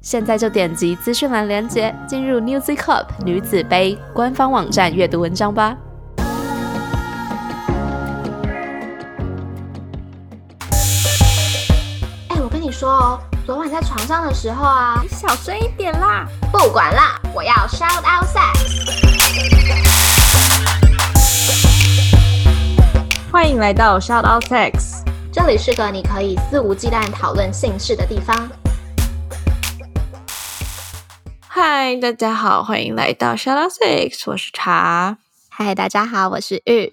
现在就点击资讯栏链接，进入 Newzy Cup 女子杯官方网站阅读文章吧。哎，我跟你说哦，昨晚在床上的时候啊，你小声一点啦！不管啦，我要 shout out sex。欢迎来到 Shout Out Sex，这里是个你可以肆无忌惮讨论性事的地方。嗨，大家好，欢迎来到 Shadow Six，我是茶。嗨，大家好，我是玉。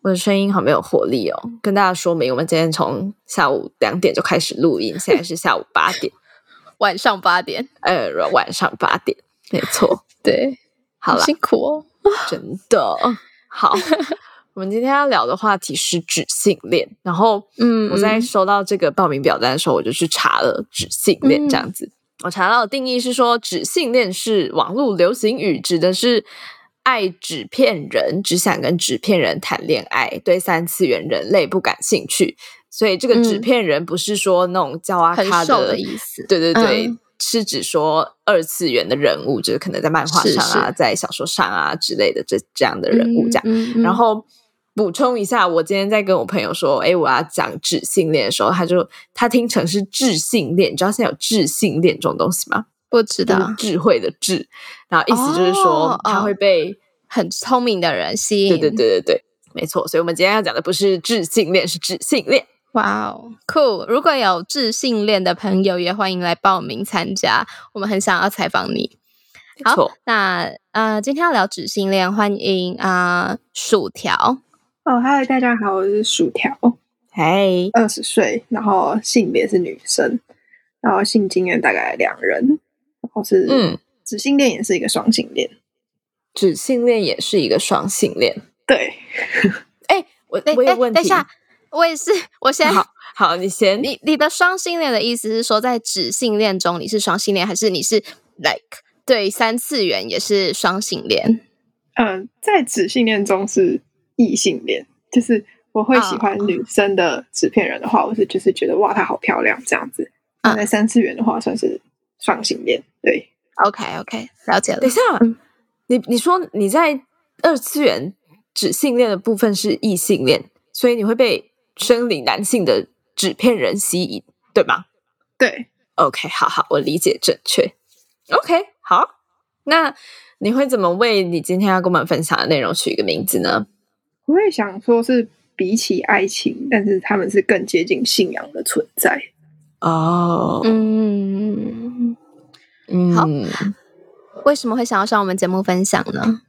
我的声音好没有活力哦，跟大家说明，我们今天从下午两点就开始录音，现在是下午八点，晚上八点，呃，晚上八点，没错，对，好了，辛苦哦，真的好。我们今天要聊的话题是纸性恋，然后，嗯，我在收到这个报名表单的时候，我就去查了纸性恋这样子。我查到的定义是说，纸性恋是网络流行语，指的是爱纸片人，只想跟纸片人谈恋爱，对三次元人类不感兴趣。所以这个纸片人不是说那种叫啊咖的意思，对对对，是指说二次元的人物，就是可能在漫画上啊，在小说上啊之类的这这样的人物这样，然后。补充一下，我今天在跟我朋友说，哎，我要讲智性恋的时候，他就他听成是智性恋，你知道现在有智性恋这种东西吗？不知道，智慧的智，然后意思就是说他会被很聪明的人吸引。对对对对对，没错。所以我们今天要讲的不是智性恋，是智性恋。哇哦，cool！如果有智性恋的朋友，也欢迎来报名参加，我们很想要采访你。好，那呃，今天要聊智性恋，欢迎啊，薯条。哦，嗨，大家好，我是薯条。嘿，二十岁，然后性别是女生，然后性经验大概两人，然后是嗯，纸性恋也是一个双性恋，纸性恋也是一个双性恋。对，哎，我我有问题，等一下，我也是，我先好，好，你先，你你的双性恋的意思是说，在纸性恋中你是双性恋，还是你是 like 对三次元也是双性恋？嗯，在纸性恋中是。异性恋就是我会喜欢女生的纸片人的话，我是就是觉得哇，她好漂亮这样子。那在三次元的话，算是双性恋。对，OK OK，了解了。等一下，你你说你在二次元纸性恋的部分是异性恋，所以你会被生理男性的纸片人吸引，对吗？对，OK，好好，我理解正确。OK，好，那你会怎么为你今天要跟我们分享的内容取一个名字呢？我会想说，是比起爱情，但是他们是更接近信仰的存在哦。嗯嗯，好，为什么会想要上我们节目分享呢？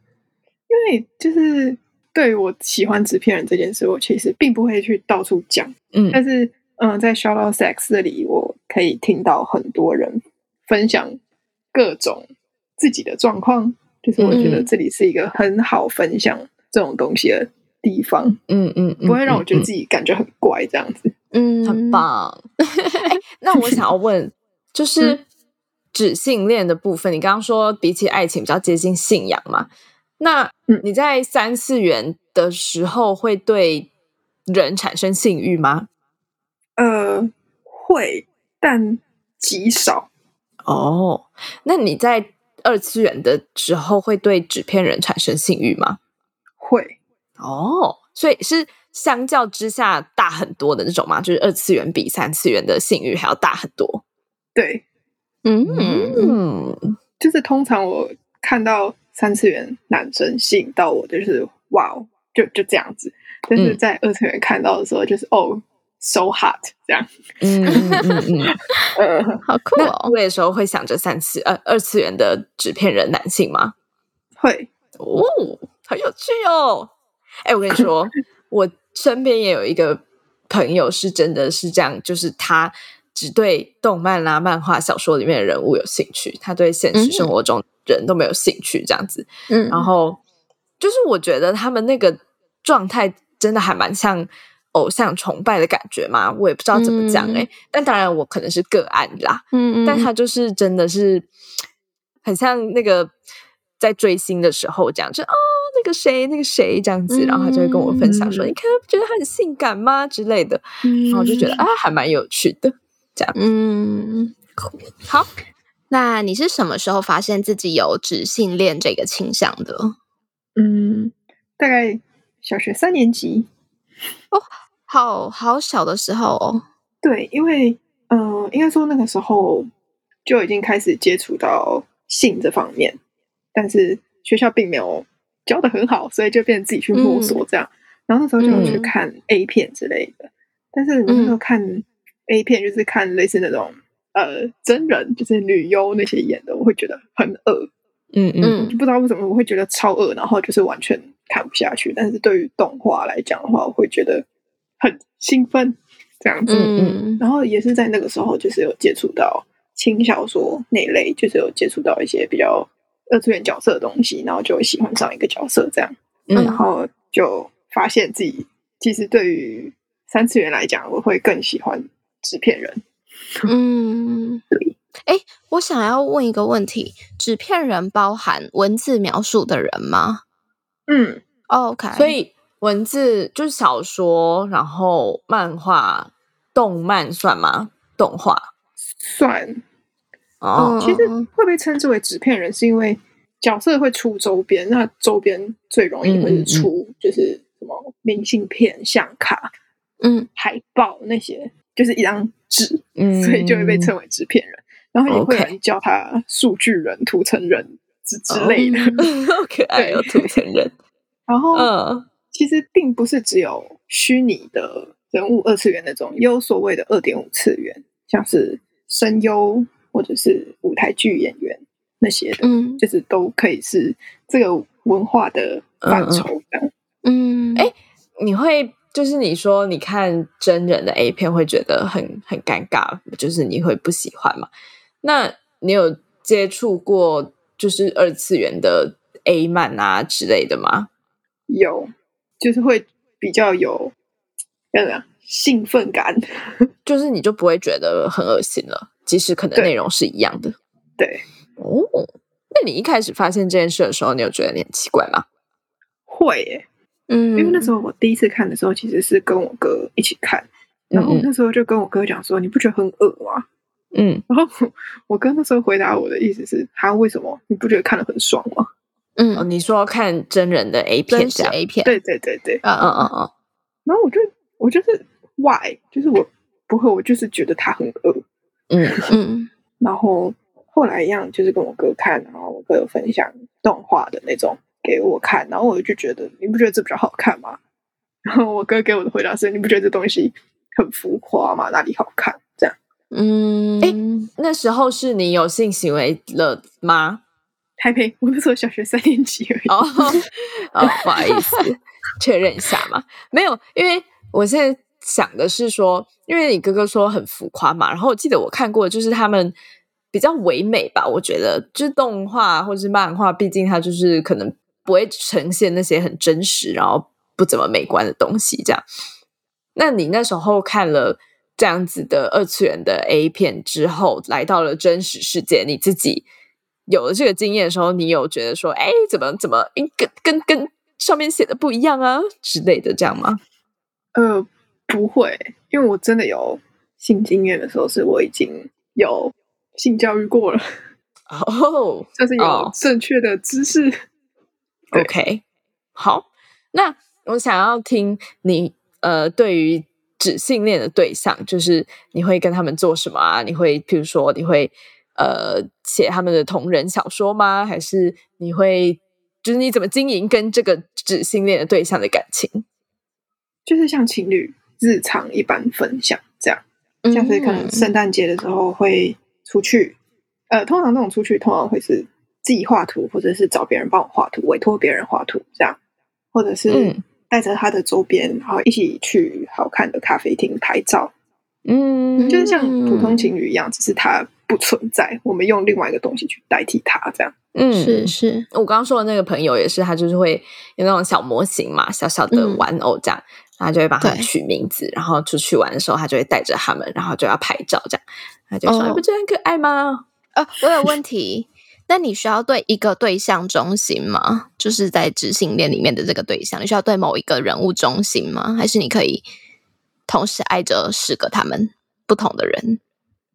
因为就是对我喜欢纸片人这件事，我其实并不会去到处讲。嗯，但是嗯，在 Shout Out Sex 这里，我可以听到很多人分享各种自己的状况，就是我觉得这里是一个很好分享这种东西的。地方，嗯嗯，不会让我觉得自己感觉很怪这样子，嗯，很棒。那我想要问，就是指性恋的部分，你刚刚说比起爱情比较接近信仰嘛？那你在三次元的时候会对人产生性欲吗？呃，会，但极少。哦，那你在二次元的时候会对纸片人产生性欲吗？会。哦，所以是相较之下大很多的那种吗？就是二次元比三次元的性欲还要大很多。对，嗯，就是通常我看到三次元男生吸引到我，就是哇哦，就就这样子。但是在二次元看到的时候，就是哦，so hot 这样。嗯嗯嗯 嗯，好酷哦！我有时候会想着三次呃二次元的纸片人男性吗？会哦，很有趣哦。哎，我跟你说，我身边也有一个朋友，是真的是这样，就是他只对动漫啦、漫画、小说里面的人物有兴趣，他对现实生活中人都没有兴趣，这样子。嗯，然后就是我觉得他们那个状态真的还蛮像偶像崇拜的感觉嘛，我也不知道怎么讲哎。但当然我可能是个案啦，嗯嗯，但他就是真的是很像那个在追星的时候这样，就哦那个谁那个谁这样子，然后他就会跟我分享说，你看不觉得他很性感吗之类的，然后我就觉得啊还蛮有趣的。这样，嗯，好。那你是什么时候发现自己有直性恋这个倾向的？嗯，大概小学三年级。哦，好好小的时候哦。对，因为，嗯，应该说那个时候就已经开始接触到性这方面，但是学校并没有教的很好，所以就变成自己去摸索这样。然后那时候就去看 A 片之类的，但是那时候看。A 片就是看类似那种呃真人，就是女优那些演的，我会觉得很恶，嗯嗯，就不知道为什么我会觉得超恶，然后就是完全看不下去。但是对于动画来讲的话，我会觉得很兴奋这样子。嗯，然后也是在那个时候，就是有接触到轻小说那类，就是有接触到一些比较二次元角色的东西，然后就会喜欢上一个角色这样，然后就发现自己其实对于三次元来讲，我会更喜欢。纸片人，嗯，对，哎，我想要问一个问题：纸片人包含文字描述的人吗？嗯，OK，所以文字就是小说，然后漫画、动漫算吗？动画算哦。其实会被称之为纸片人，是因为角色会出周边，那周边最容易会出就是什么明信片、相卡、嗯，海报那些。就是一张纸，所以就会被称为纸片人，然后也会有人叫他数据人、图层人之之类的，可爱有图层人。然后，其实并不是只有虚拟的人物二次元那种，也有所谓的二点五次元，像是声优或者是舞台剧演员那些的，嗯，就是都可以是这个文化的范畴的。嗯，哎，你会。就是你说你看真人的 A 片会觉得很很尴尬，就是你会不喜欢嘛？那你有接触过就是二次元的 A 漫啊之类的吗？有，就是会比较有那个兴奋感，就是你就不会觉得很恶心了，即使可能内容是一样的。对，哦，那你一开始发现这件事的时候，你有觉得你很奇怪吗？会耶。嗯，因为那时候我第一次看的时候，其实是跟我哥一起看，然后那时候就跟我哥讲说：“你不觉得很恶吗？”嗯，然后我哥那时候回答我的意思是：“他为什么？你不觉得看的很爽吗？”嗯，你说看真人的 A 片，是 A 片，对对对对，嗯嗯嗯嗯。然后我就我就是 Why？就是我不会，我就是觉得他很恶。嗯 嗯。然后后来一样，就是跟我哥看，然后我哥有分享动画的那种。给我看，然后我就觉得，你不觉得这比较好看吗？然后我哥给我的回答是：你不觉得这东西很浮夸吗？哪里好看？这样，嗯，哎，那时候是你有性行为了吗？还没，我那时候小学三年级而已。哦，不好意思，确认一下嘛。没有，因为我现在想的是说，因为你哥哥说很浮夸嘛，然后我记得我看过，就是他们比较唯美吧。我觉得，就是动画或者是漫画，毕竟它就是可能。不会呈现那些很真实，然后不怎么美观的东西。这样，那你那时候看了这样子的二次元的 A 片之后，来到了真实世界，你自己有了这个经验的时候，你有觉得说，哎，怎么怎么跟跟跟上面写的不一样啊之类的，这样吗？呃，不会，因为我真的有性经验的时候，是我已经有性教育过了，哦，就是有正确的知识。OK，好，那我想要听你呃，对于指性恋的对象，就是你会跟他们做什么啊？你会譬如说，你会呃写他们的同人小说吗？还是你会就是你怎么经营跟这个指性恋的对象的感情？就是像情侣日常一般分享这样，像是可能圣诞节的时候会出去，呃，通常这种出去通常会是。自己画图，或者是找别人帮我画图，委托别人画图，这样，或者是带着他的周边，然后一起去好看的咖啡厅拍照，嗯，就是像普通情侣一样，只是他不存在，我们用另外一个东西去代替他，这样。嗯，是是。我刚刚说的那个朋友也是，他就是会有那种小模型嘛，小小的玩偶这样，然后就会帮他取名字，然后出去玩的时候，他就会带着他们，然后就要拍照这样，他就说：“你不觉得很可爱吗？”呃，我有问题。那你需要对一个对象忠心吗？就是在知性恋里面的这个对象，你需要对某一个人物忠心吗？还是你可以同时爱着十个他们不同的人？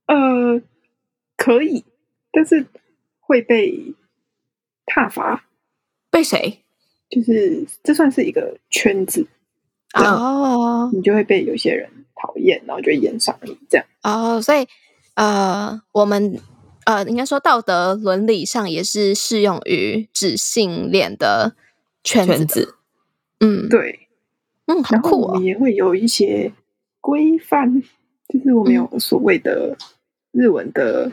呃，可以，但是会被踏伐。被谁？就是这算是一个圈子哦，你就会被有些人讨厌，然后就会延上你这样。哦，所以呃，我们。呃，应该说道德伦理上也是适用于指性恋的圈子。嗯，对，嗯，好酷哦。也会有一些规范，就是我们有所谓的日文的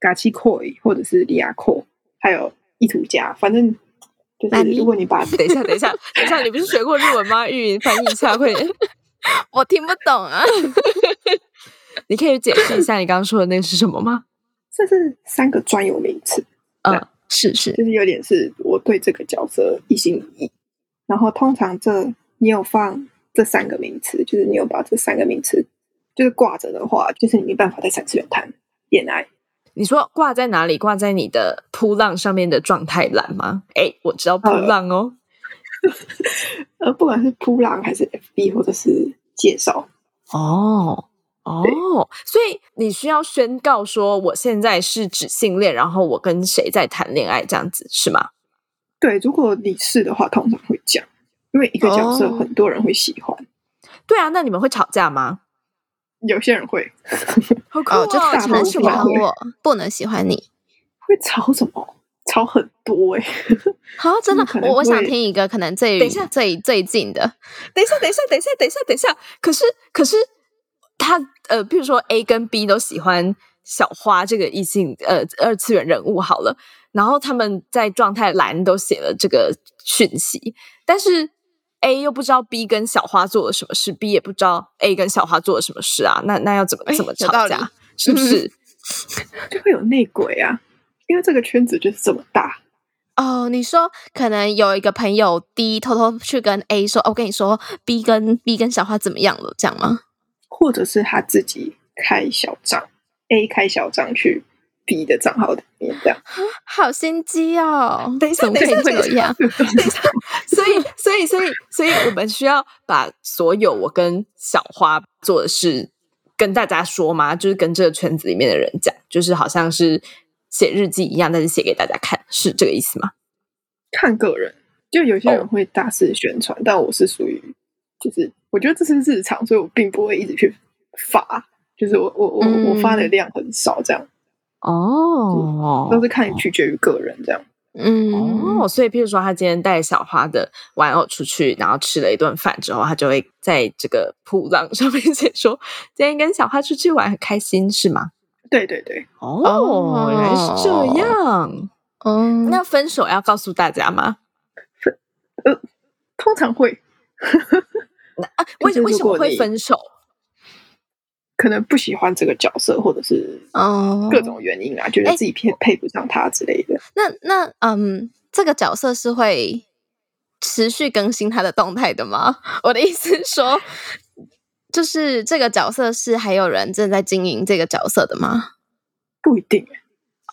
嘎七 koi 或者是利亚 koi，还有意图家。反正就是如果你把 等一下，等一下，等一下，你不是学过日文吗？玉云翻译一下，快点，我听不懂啊。你可以解释一下你刚刚说的那个是什么吗？这是三个专有名词，嗯，是是，就是有点是我对这个角色一心一意。然后通常这你有放这三个名词，就是你有把这三个名词就是挂着的话，就是你没办法在三次元谈恋爱。你说挂在哪里？挂在你的扑浪上面的状态栏吗？哎，我知道扑浪哦。呃，不管是扑浪还是 FB 或者是介绍哦。哦，所以你需要宣告说我现在是指性恋，然后我跟谁在谈恋爱，这样子是吗？对，如果你是的话，通常会讲，因为一个角色很多人会喜欢。对啊，那你们会吵架吗？有些人会，好哦，就只能喜欢我，不能喜欢你。会吵什么？吵很多哎！好，真的，我我想听一个可能最等一下最最近的。等一下，等一下，等一下，等一下，等一下。可是，可是。他呃，比如说 A 跟 B 都喜欢小花这个异性呃二次元人物好了，然后他们在状态栏都写了这个讯息，但是 A 又不知道 B 跟小花做了什么事，B 也不知道 A 跟小花做了什么事啊，那那要怎么怎么吵架？是不是 就会有内鬼啊？因为这个圈子就是这么大哦。你说可能有一个朋友 D 偷偷去跟 A 说：“我跟你说，B 跟 B 跟小花怎么样了？”这样吗？或者是他自己开小账，A 开小账去 B 的账号里面，这样好心机哦！等一下，等一下，会这样。所以，所以，所以，所以我们需要把所有我跟小花做的事跟大家说吗？就是跟这个圈子里面的人讲，就是好像是写日记一样，但是写给大家看，是这个意思吗？看个人，就有些人会大肆宣传，但我是属于就是。我觉得这是日常，所以我并不会一直去发，就是我我我我发的量很少，这样哦，都是看取决于个人这样，嗯哦，所以譬如说他今天带小花的玩偶出去，然后吃了一顿饭之后，他就会在这个铺浪上面写说今天跟小花出去玩很开心，是吗？对对对，哦，原来是这样，嗯，那分手要告诉大家吗？分呃，通常会。那啊，为为什么会分手？可能不喜欢这个角色，或者是嗯各种原因啊，觉得自己配配不上他之类的。那那嗯，这个角色是会持续更新他的动态的吗？我的意思是说，就是这个角色是还有人正在经营这个角色的吗？不一定，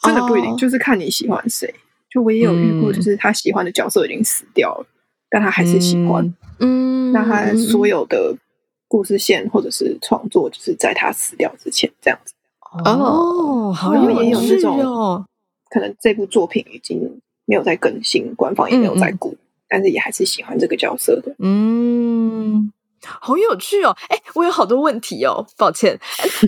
真的不一定，就是看你喜欢谁。就我也有遇过，就是他喜欢的角色已经死掉了，但他还是喜欢。嗯，那他所有的故事线或者是创作，就是在他死掉之前这样子。哦，好像也有那种，可能这部作品已经没有在更新，官方也没有在顾，但是也还是喜欢这个角色的。嗯，好有趣哦！哎，我有好多问题哦，抱歉。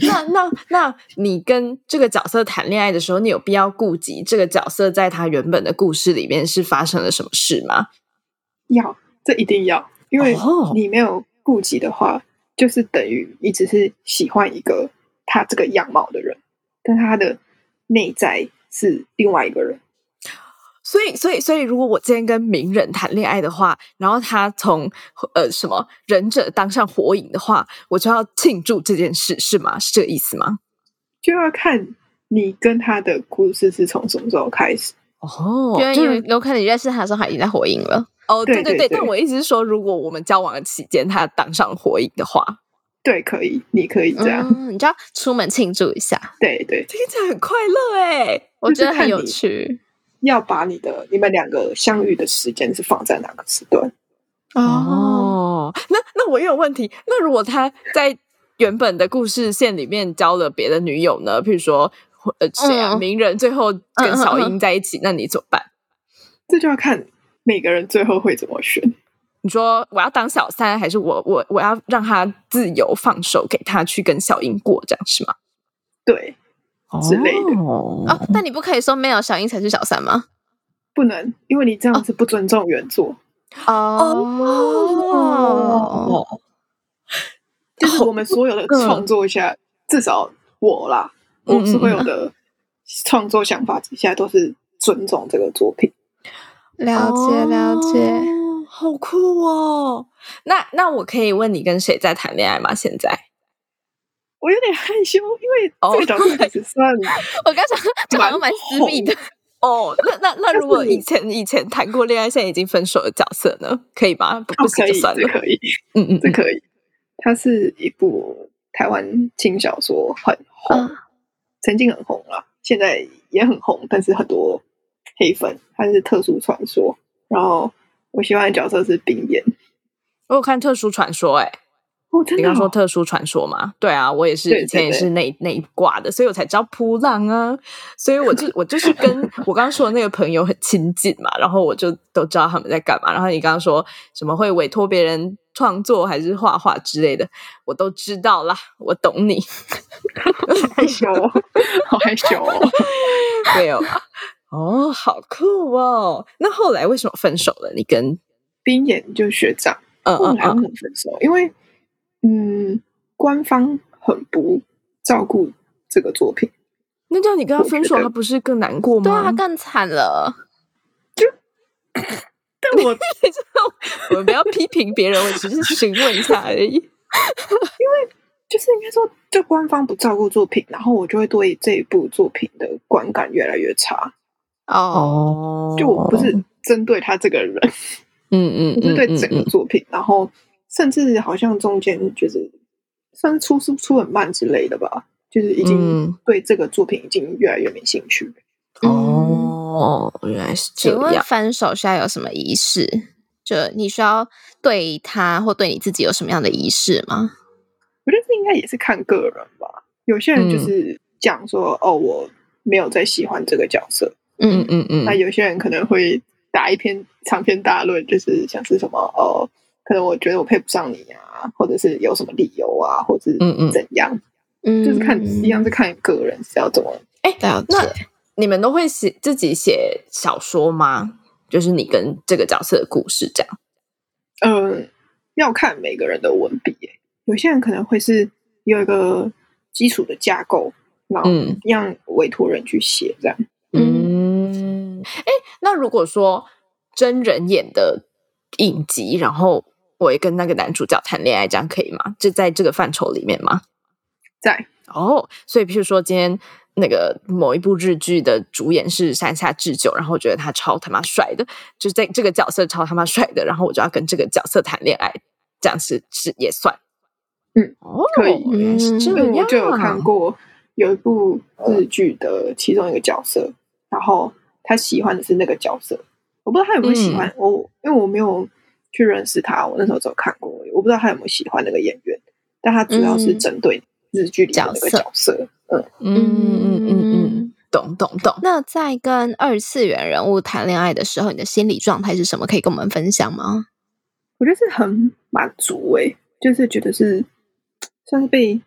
那那那你跟这个角色谈恋爱的时候，你有必要顾及这个角色在他原本的故事里面是发生了什么事吗？要，这一定要。因为你没有顾及的话，就是等于你只是喜欢一个他这个样貌的人，但他的内在是另外一个人。所以，所以，所以，如果我今天跟名人谈恋爱的话，然后他从呃什么忍者当上火影的话，我就要庆祝这件事，是吗？是这个意思吗？就要看你跟他的故事是从什么时候开始哦，因为有可能你认识他的时候，他已经在火影了。哦，对对对，但我意思是说，如果我们交往的期间他当上火影的话，对，可以，你可以这样，你就要出门庆祝一下。对对，听起来很快乐哎，我觉得很有趣。要把你的你们两个相遇的时间是放在哪个时段？哦，那那我也有问题。那如果他在原本的故事线里面交了别的女友呢？譬如说，呃，谁啊？名人最后跟小英在一起，那你怎么办？这就要看。每个人最后会怎么选？你说我要当小三，还是我我我要让他自由放手，给他去跟小英过，这样是吗？对，之类的哦。但你不可以说没有小英才是小三吗？不能，因为你这样子不尊重原作哦。就是我们所有的创作下，至少我啦，我所有的创作想法之下，都是尊重这个作品。了解了解，好酷哦！那那我可以问你跟谁在谈恋爱吗？现在我有点害羞，因为这个角色还是算 我刚想蛮蛮私密的哦。那那那如果以前以前谈过恋爱，现在已经分手的角色呢？可以吗？不可以，这可以，嗯嗯，这可以。它是一部台湾轻小说，很红，曾经很红了，现在也很红，但是很多。黑粉，它是特殊传说。然后我喜欢的角色是冰岩。我有看特殊传说，哎，你刚说特殊传说嘛？对啊，我也是以前也是那那一挂的，所以我才知道扑浪啊。所以我就我就是跟我刚刚说的那个朋友很亲近嘛，然后我就都知道他们在干嘛。然后你刚刚说什么会委托别人创作还是画画之类的，我都知道啦，我懂你。害羞，好害羞，没有。哦，好酷哦！那后来为什么分手了？你跟冰眼就学长，嗯嗯嗯，分手，因为嗯，官方很不照顾这个作品。那叫你跟他分手，他不是更难过吗？对啊，更惨了。就，但我 我们不要批评别人，我只是询问一下而已。因为就是应该说，就官方不照顾作品，然后我就会对这一部作品的观感越来越差。哦，就我不是针对他这个人，嗯嗯，是对整个作品，然后甚至好像中间就是算是出出出很慢之类的吧，就是已经对这个作品已经越来越没兴趣。哦，原来是这样。请问分手需要有什么仪式？就你需要对他或对你自己有什么样的仪式吗？我觉得这应该也是看个人吧。有些人就是讲说，哦，我没有再喜欢这个角色。嗯嗯嗯，那有些人可能会打一篇长篇大论，就是想是什么哦，可能我觉得我配不上你啊，或者是有什么理由啊，或者嗯嗯怎样，嗯，就是看一样是看个人是要怎么哎，那你们都会写自己写小说吗？就是你跟这个角色的故事这样？嗯，要看每个人的文笔，有些人可能会是有一个基础的架构，然后让委托人去写这样，嗯。哎，那如果说真人演的影集，然后我也跟那个男主角谈恋爱，这样可以吗？就在这个范畴里面吗？在哦，所以譬如说今天那个某一部日剧的主演是山下智久，然后我觉得他超他妈帅的，就是在这个角色超他妈帅的，然后我就要跟这个角色谈恋爱，这样是是也算？嗯，哦，可以，因为我就有看过有一部日剧的其中一个角色，然后。他喜欢的是那个角色，我不知道他有没有喜欢我，因为我没有去认识他。我那时候只有看过，我不知道他有没有喜欢那个演员。但他主要是针对日剧里的那个角色。嗯嗯嗯嗯嗯，懂懂懂。那在跟二次元人物谈恋爱的时候，你的心理状态是什么？可以跟我们分享吗？我觉得是很满足诶，就是觉得是算是被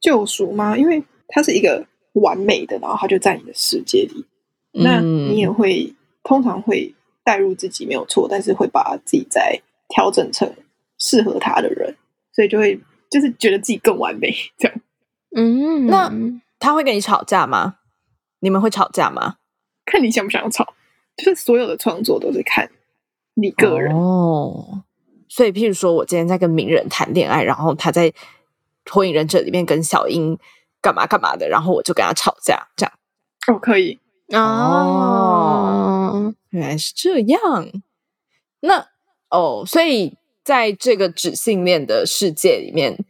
救赎吗？因为他是一个完美的，然后他就在你的世界里。那你也会通常会带入自己没有错，但是会把自己再调整成适合他的人，所以就会就是觉得自己更完美这样。嗯，那他会跟你吵架吗？你们会吵架吗？看你想不想吵。就是所有的创作都是看你个人哦。所以，譬如说我今天在跟名人谈恋爱，然后他在《火影忍者》里面跟小樱干嘛干嘛的，然后我就跟他吵架，这样哦，可以哦，原来是这样。那哦，所以在这个纸性恋的世界里面，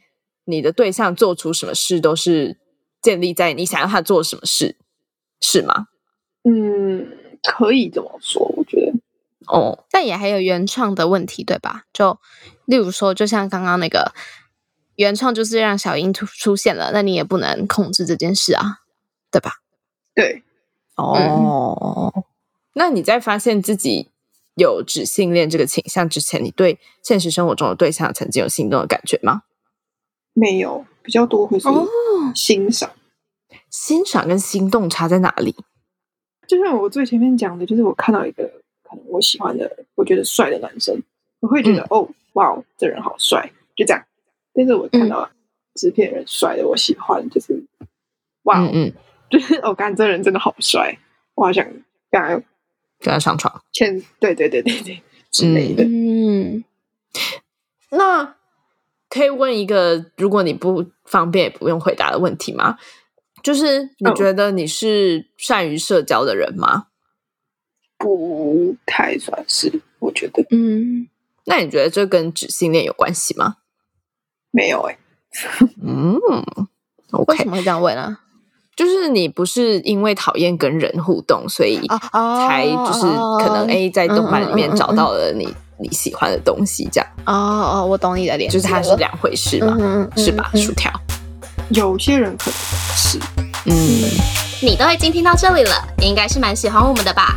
你的对象做出什么事都是建立在你想要他做什么事，是吗？嗯，可以这么说，我觉得哦，但也还有原创的问题，对吧？就例如说，就像刚刚那个原创，就是让小樱出出现了，那你也不能控制这件事啊，对吧？对，哦，那你在发现自己。有指性恋这个倾向之前，你对现实生活中的对象曾经有心动的感觉吗？没有，比较多会是欣赏。欣赏跟心动差在哪里？就像我最前面讲的，就是我看到一个可能我喜欢的、我觉得帅的男生，我会觉得哦，哇，这人好帅，就这样。但是我看到制片人帅的，我喜欢，就是哇，嗯，就是我看这人真的好帅，我好想跟他。跟他上床，欠对对对对对之类的。嗯，那可以问一个，如果你不方便也不用回答的问题吗？就是你觉得你是善于社交的人吗？不太算是，我觉得。嗯，那你觉得这跟纸性恋有关系吗？没有哎。嗯，为什么会这样问呢？就是你不是因为讨厌跟人互动，所以才就是可能 A 在动漫里面找到了你你喜欢的东西，这样。哦哦，我懂你的脸，就是它是两回事嘛，是吧？薯条，有些人可能是，嗯，你都已经听到这里了，你应该是蛮喜欢我们的吧？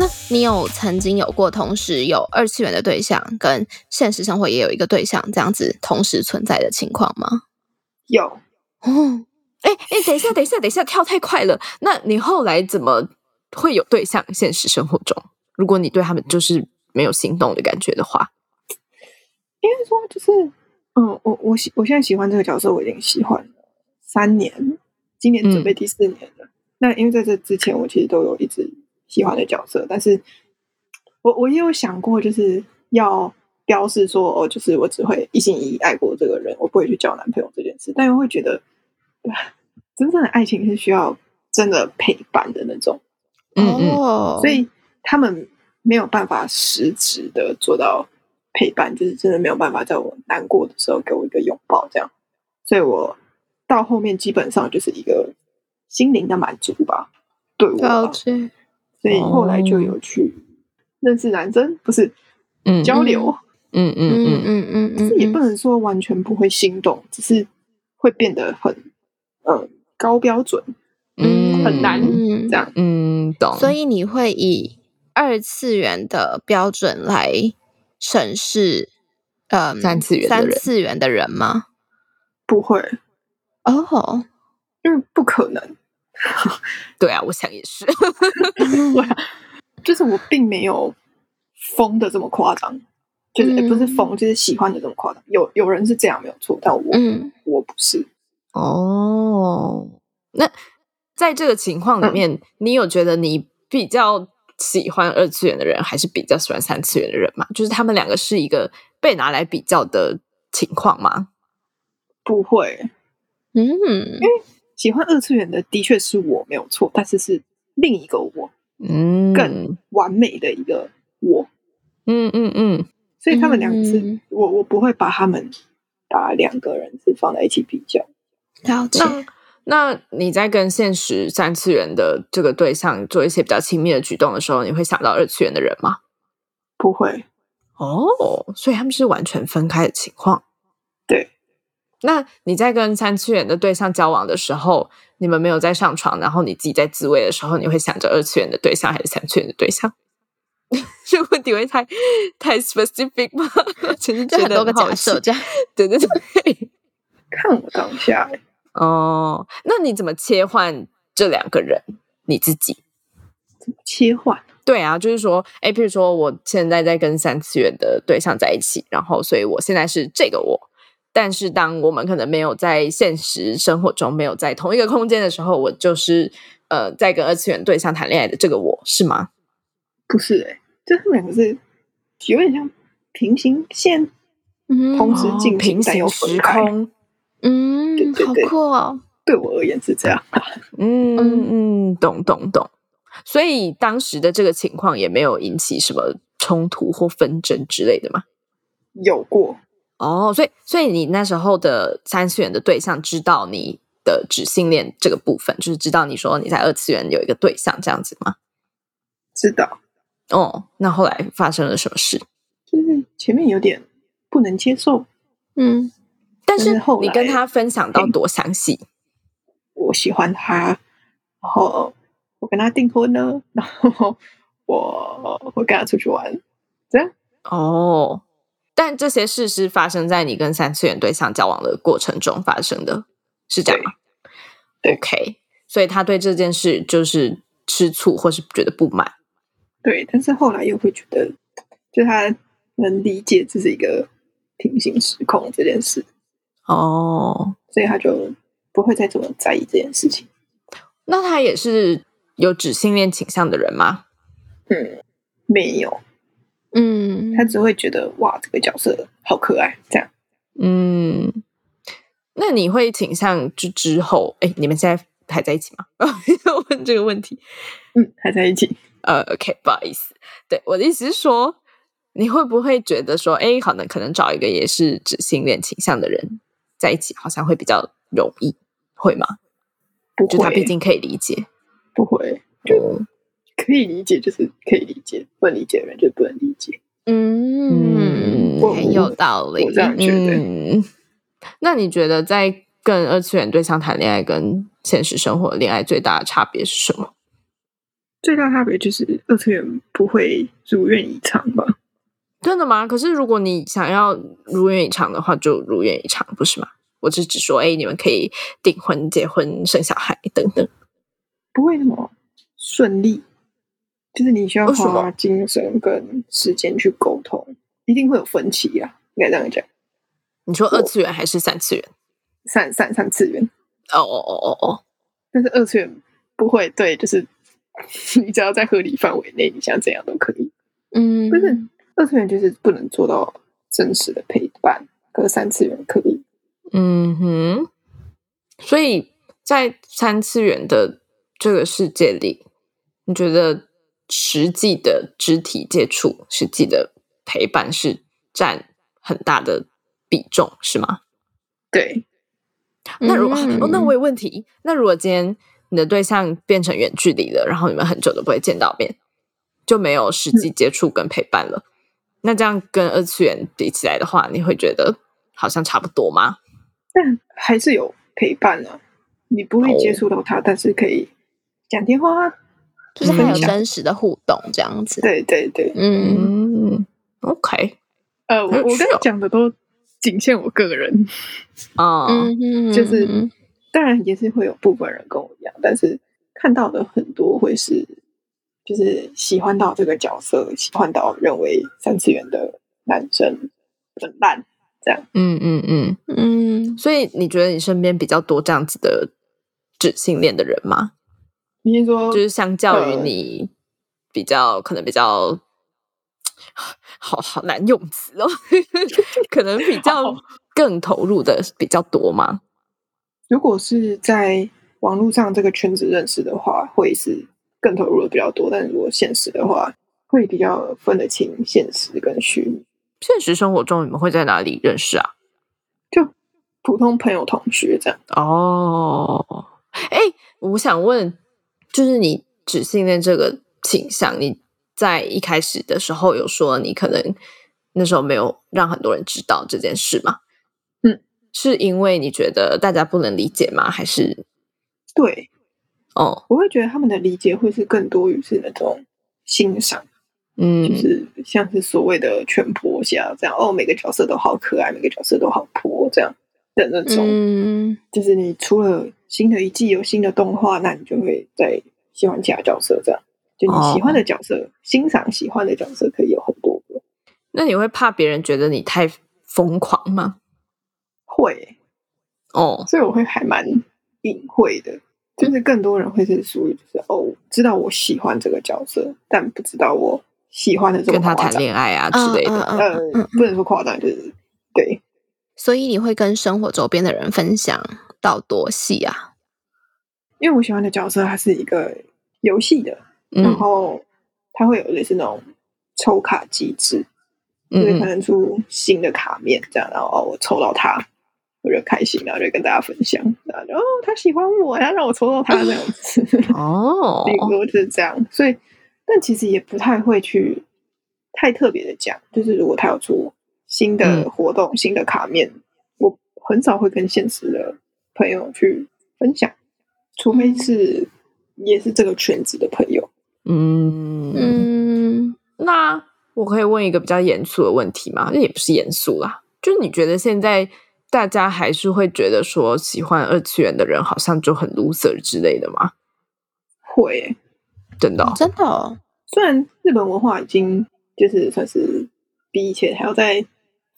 那你有曾经有过同时有二次元的对象，跟现实生活也有一个对象这样子同时存在的情况吗？有哦，哎哎，等一下，等一下，等一下，跳太快了。那你后来怎么会有对象？现实生活中，如果你对他们就是没有心动的感觉的话，应该说就是，嗯，我我喜我现在喜欢这个角色，我已经喜欢了三年，今年准备第四年了。那因为在这之前，我其实都有一直。喜欢的角色，但是我我也有想过，就是要标示说，哦，就是我只会一心一意爱过这个人，我不会去交男朋友这件事。但又会觉得，真正的爱情是需要真的陪伴的那种，哦，所以他们没有办法实质的做到陪伴，就是真的没有办法在我难过的时候给我一个拥抱，这样。所以我到后面基本上就是一个心灵的满足吧，对我。所以后来就有去认识男生，不是嗯。交流，嗯嗯嗯。嗯嗯嗯，这也不能说完全不会心动，只是会变得很呃高标准，嗯，很难这样，嗯，懂。所以你会以二次元的标准来审视呃三次元三次元的人吗？不会。哦，因为不可能。对啊，我想也是。就是我并没有疯的这么夸张，就是也不是疯，就是喜欢的这么夸张。有有人是这样没有错，但我我不是。哦，那在这个情况里面，你有觉得你比较喜欢二次元的人，还是比较喜欢三次元的人吗？就是他们两个是一个被拿来比较的情况吗？不会，嗯，因为。喜欢二次元的的确是我没有错，但是是另一个我，嗯，更完美的一个我，嗯嗯嗯，所以他们两个是我我不会把他们把两个人是放在一起比较。了解。那你在跟现实三次元的这个对象做一些比较亲密的举动的时候，你会想到二次元的人吗？不会。哦，所以他们是完全分开的情况。对。那你在跟三次元的对象交往的时候，你们没有在上床，然后你自己在自慰的时候，你会想着二次元的对象还是三次元的对象？这个问题会太太 specific 吗？其实很多个假设，这样对对对。看我当下哦，那你怎么切换这两个人？你自己怎么切换？对啊，就是说，哎，比如说我现在在跟三次元的对象在一起，然后所以我现在是这个我。但是当我们可能没有在现实生活中没有在同一个空间的时候，我就是呃在跟二次元对象谈恋爱的这个我是吗？不是哎，这他们两个是有点像平行线，嗯同时进行但又时空。嗯，好酷哦！对我而言是这样。嗯嗯，懂懂懂。所以当时的这个情况也没有引起什么冲突或纷争之类的吗？有过哦，所以所以你那时候的三次元的对象知道你的指性恋这个部分，就是知道你说你在二次元有一个对象这样子吗？知道。哦，那后来发生了什么事？就是前面有点不能接受，嗯。但是你跟他分享到多详细？我喜欢他，然后我跟他订婚呢，然后我会跟他出去玩，这样哦。但这些事是发生在你跟三次元对象交往的过程中发生的，是这样吗？OK，所以他对这件事就是吃醋，或是觉得不满。对，但是后来又会觉得，就他能理解这是一个平行时空这件事。哦，所以他就不会再这么在意这件事情。那他也是有指性恋倾向的人吗？嗯，没有。嗯，他只会觉得哇，这个角色好可爱，这样。嗯，那你会倾向之之后，哎，你们现在还在一起吗？要问这个问题。嗯，还在一起。呃，OK，不好意思。对，我的意思是说，你会不会觉得说，哎，可能可能找一个也是指性恋倾向的人？在一起好像会比较容易，会吗？不会，他毕竟可以理解，不会，就可以理解，就是可以理解，不能理解的人就不能理解。嗯，很有道理，我这样觉得。那你觉得在跟二次元对象谈恋爱跟现实生活恋爱最大的差别是什么？最大差别就是二次元不会如愿以偿吧。真的吗？可是如果你想要如愿以偿的话，就如愿以偿，不是吗？我只只说，哎，你们可以订婚、结婚、生小孩等等，不会那么顺利。就是你需要花精神跟时间去沟通，一定会有分歧啊。应该这样讲。你说二次元还是三次元？三三三次元。哦哦哦哦哦。但是二次元不会对，就是 你只要在合理范围内，你想怎样都可以。嗯，不是。二次元就是不能做到真实的陪伴，可是三次元可以。嗯哼，所以在三次元的这个世界里，你觉得实际的肢体接触、实际的陪伴是占很大的比重，是吗？对。那如果哦，那我有问题。那如果今天你的对象变成远距离了，然后你们很久都不会见到面，就没有实际接触跟陪伴了。那这样跟二次元比起来的话，你会觉得好像差不多吗？但还是有陪伴啊，你不会接触到他，但是可以讲电话，就是还有真实的互动这样子。对对对，嗯，OK。呃，我我刚才讲的都仅限我个人 啊，就是当然也是会有部分人跟我一样，但是看到的很多会是。就是喜欢到这个角色，喜欢到认为三次元的男生很烂，这样。嗯嗯嗯嗯。所以你觉得你身边比较多这样子的指性恋的人吗？你是说，就是相较于你比较可能比较 好好难用词哦，可能比较更投入的比较多吗？如果是在网络上这个圈子认识的话，会是。更投入的比较多，但如果现实的话，会比较分得清现实跟虚拟。现实生活中，你们会在哪里认识啊？就普通朋友、同学这样。哦，哎，我想问，就是你只信任这个倾向，你在一开始的时候有说，你可能那时候没有让很多人知道这件事吗？嗯，是因为你觉得大家不能理解吗？还是对？哦，我会觉得他们的理解会是更多于是那种欣赏，嗯，就是像是所谓的全婆侠这样，哦，每个角色都好可爱，每个角色都好婆这样的那种。嗯，就是你除了新的一季有新的动画，那你就会再喜欢其他角色这样。就你喜欢的角色，欣赏喜欢的角色可以有很多个。那你会怕别人觉得你太疯狂吗？会哦，所以我会还蛮隐晦的，就是更多人会是属于就是哦，知道我喜欢这个角色，但不知道我喜欢的这个跟他谈恋爱啊之类的，呃，不能说夸张，就是对。所以你会跟生活周边的人分享到多细啊？因为我喜欢的角色，它是一个游戏的，然后它会有类似那种抽卡机制，就是可能出新的卡面这样，然后哦，我抽到它。我就开心，然后就跟大家分享，然后哦，他喜欢我，要让我抽到他这样子 哦，顶多就是这样。所以，但其实也不太会去太特别的讲，就是如果他要出新的活动、新的卡面，我很少会跟现实的朋友去分享，除非是也是这个圈子的朋友。嗯嗯，那我可以问一个比较严肃的问题吗？那也不是严肃啦，就是你觉得现在。大家还是会觉得说喜欢二次元的人好像就很 loser 之类的吗？会，真的，真的。虽然日本文化已经就是算是比以前还要再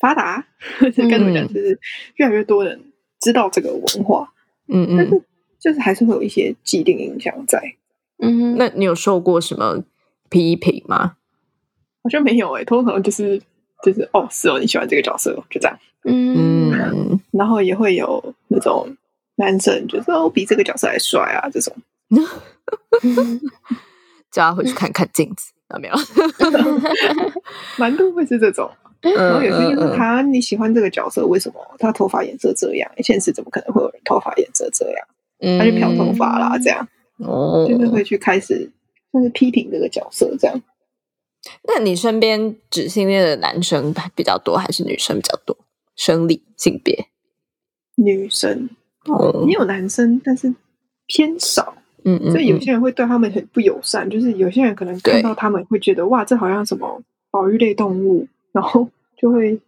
发达，该怎么讲，就是越来越多人知道这个文化，嗯嗯，但是就是还是会有一些既定印象在。嗯，那你有受过什么批评吗？好像没有诶，通常就是就是哦，是哦，你喜欢这个角色，就这样。嗯，然后也会有那种男生，就说我比这个角色还帅啊，这种，叫他回去看看镜子，有没有？蛮多会是这种，然后有些就是他你喜欢这个角色，为什么他头发颜色这样？现实怎么可能会有人头发颜色这样？他就漂头发啦，这样，哦，就是会去开始就是批评这个角色这样。那你身边只性恋的男生比较多，还是女生比较多？生理性别，女生哦，也有男生，但是偏少。嗯嗯，所以有些人会对他们很不友善，就是有些人可能看到他们会觉得哇，这好像什么保育类动物，然后就会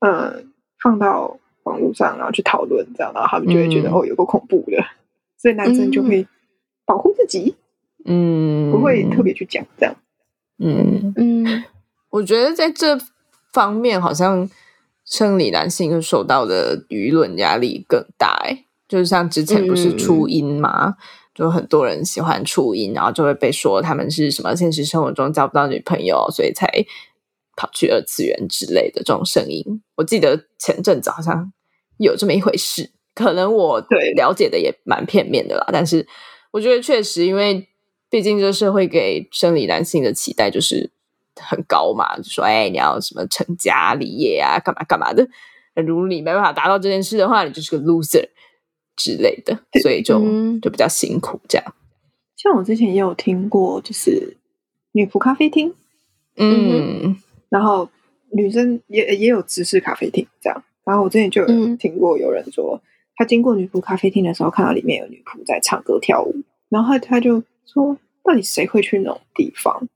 呃放到网络上，然后去讨论这样，然后他们就会觉得哦，有个恐怖的，所以男生就会保护自己，嗯，不会特别去讲这样。嗯。嗯，我觉得在这方面好像。生理男性受到的舆论压力更大，哎，就是像之前不是初音嘛，就很多人喜欢初音，然后就会被说他们是什么现实生活中交不到女朋友，所以才跑去二次元之类的这种声音。我记得前阵子好像有这么一回事，可能我对了解的也蛮片面的啦，但是我觉得确实，因为毕竟这社会给生理男性的期待就是。很高嘛，就说哎，你要什么成家立业啊，干嘛干嘛的。如果你没办法达到这件事的话，你就是个 loser 之类的，所以就就比较辛苦这样。像我之前也有听过，就是女仆咖啡厅，嗯，然后女生也也有直视咖啡厅这样。然后我之前就有听过有人说，他经过女仆咖啡厅的时候，看到里面有女仆在唱歌跳舞，然后他就说，到底谁会去那种地方？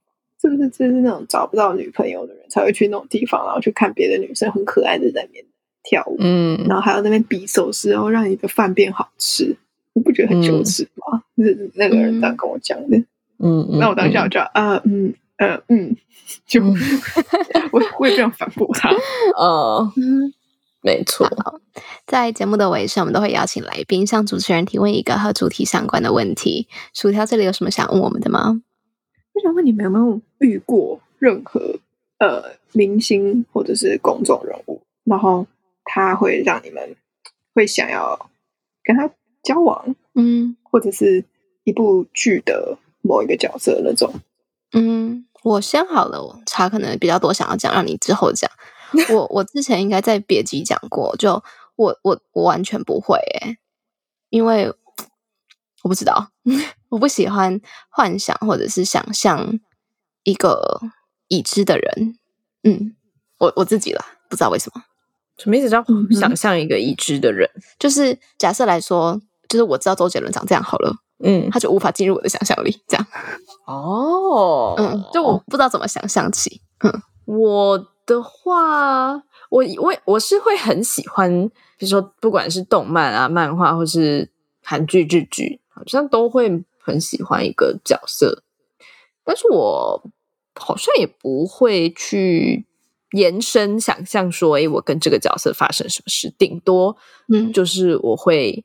是不是就是那种找不到女朋友的人才会去那种地方，然后去看别的女生很可爱的在那边跳舞，嗯，然后还有那边比手势，然后让你的饭变好吃，你不觉得很羞耻吗？是那个人这样跟我讲的，嗯，那我当下我就啊，嗯，呃，嗯，就 我我也这样反驳他，呃，没错。在节目的尾声，我们都会邀请来宾向主持人提问一个和主题相关的问题。薯条这里有什么想问我们的吗？我想问你们有没有遇过任何呃明星或者是公众人物，然后他会让你们会想要跟他交往，嗯，或者是一部剧的某一个角色那种。嗯，我先好了，我茶可能比较多想要讲，让你之后讲。我我之前应该在别集讲过，就我我我完全不会诶，因为。我不知道，我不喜欢幻想或者是想象一个已知的人。嗯，我我自己了，不知道为什么。什么意思？叫想象一个已知的人？就是假设来说，就是我知道周杰伦长这样好了，嗯，他就无法进入我的想象力。这样。哦，嗯，就我不知道怎么想象起。嗯，我的话，我我我是会很喜欢，比如说不管是动漫啊、漫画，或是韩剧、日剧，好像都会很喜欢一个角色，但是我好像也不会去延伸想象说，哎，我跟这个角色发生什么事，顶多嗯，就是我会，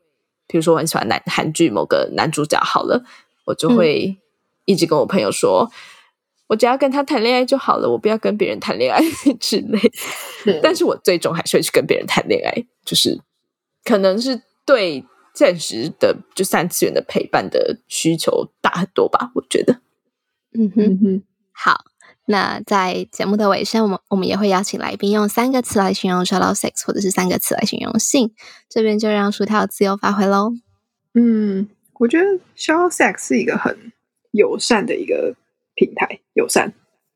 比如说我很喜欢男韩剧某个男主角，好了，我就会一直跟我朋友说。我只要跟他谈恋爱就好了，我不要跟别人谈恋爱 之类。但是我最终还是会去跟别人谈恋爱，就是可能是对现实的就三次元的陪伴的需求大很多吧，我觉得。嗯哼哼，好，那在节目的尾声，我们我们也会邀请来宾用三个词来形容 shallow sex，或者是三个词来形容性。这边就让薯条自由发挥喽。嗯，我觉得 shallow sex 是一个很友善的一个。平台友善，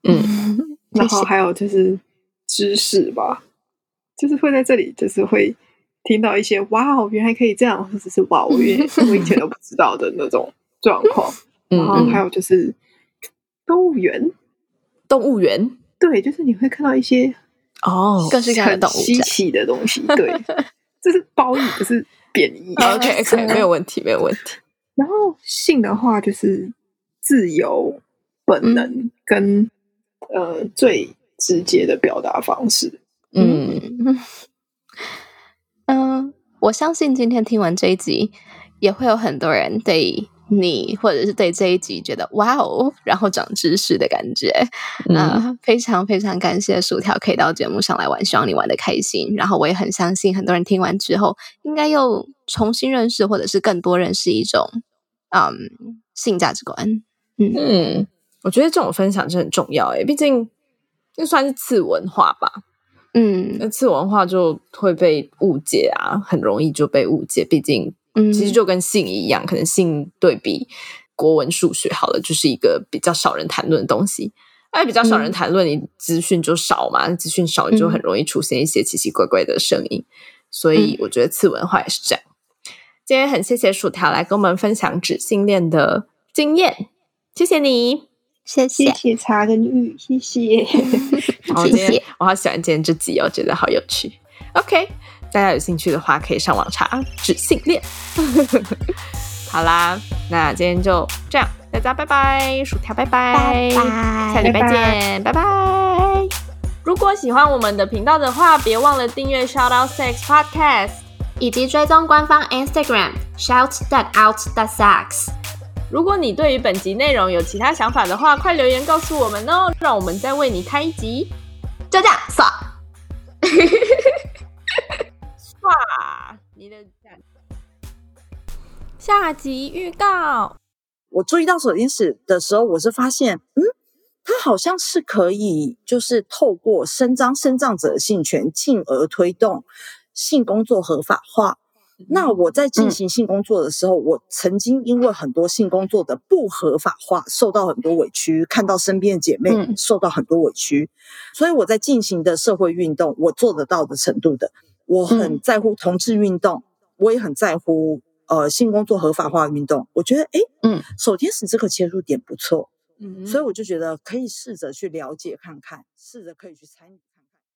嗯，然后还有就是知识吧，就是会在这里，就是会听到一些哇哦，原来可以这样，或者是哇，我原 我以前都不知道的那种状况。然后还有就是动物园，动物园，对，就是你会看到一些哦，各式各样的动物稀奇的东西。对，这是褒义，不是贬义。OK，OK，没有问题，没有问题。然后性的话，就是自由。本能跟呃最直接的表达方式，嗯嗯，我相信今天听完这一集，也会有很多人对你或者是对这一集觉得哇哦，然后长知识的感觉。啊，非常非常感谢薯条可以到节目上来玩，希望你玩的开心。然后我也很相信很多人听完之后，应该又重新认识或者是更多认识一种嗯性价值观。嗯。我觉得这种分享是很重要诶，毕竟就算是次文化吧，嗯，那次文化就会被误解啊，很容易就被误解。毕竟，嗯，其实就跟性一样，可能性对比国文、数学好了，就是一个比较少人谈论的东西。哎，比较少人谈论，你资讯就少嘛，资讯少就很容易出现一些奇奇怪怪的声音。所以，我觉得次文化也是这样。今天很谢谢薯条来跟我们分享纸性恋的经验，谢谢你。谢谢谢谢茶跟玉，谢谢 谢谢，我好喜欢今天这集哦，觉得好有趣。OK，大家有兴趣的话可以上网查纸性恋。好啦，那今天就这样，大家拜拜，薯条拜拜，下礼拜见，拜拜。如果喜欢我们的频道的话，别忘了订阅 Shout Out Sex Podcast，以及追踪官方 Instagram Shout That Out That Sex。如果你对于本集内容有其他想法的话，快留言告诉我们哦，让我们再为你开一集。就这样，刷，刷你的下集预告。我注意到手电室的时候，我是发现，嗯，它好像是可以，就是透过伸张生长者的性权，进而推动性工作合法化。那我在进行性工作的时候，我曾经因为很多性工作的不合法化，受到很多委屈，看到身边的姐妹受到很多委屈，所以我在进行的社会运动，我做得到的程度的，我很在乎同志运动，我也很在乎呃性工作合法化运动。我觉得，哎，嗯，守天使这个切入点不错，嗯，所以我就觉得可以试着去了解看看，试着可以去参与。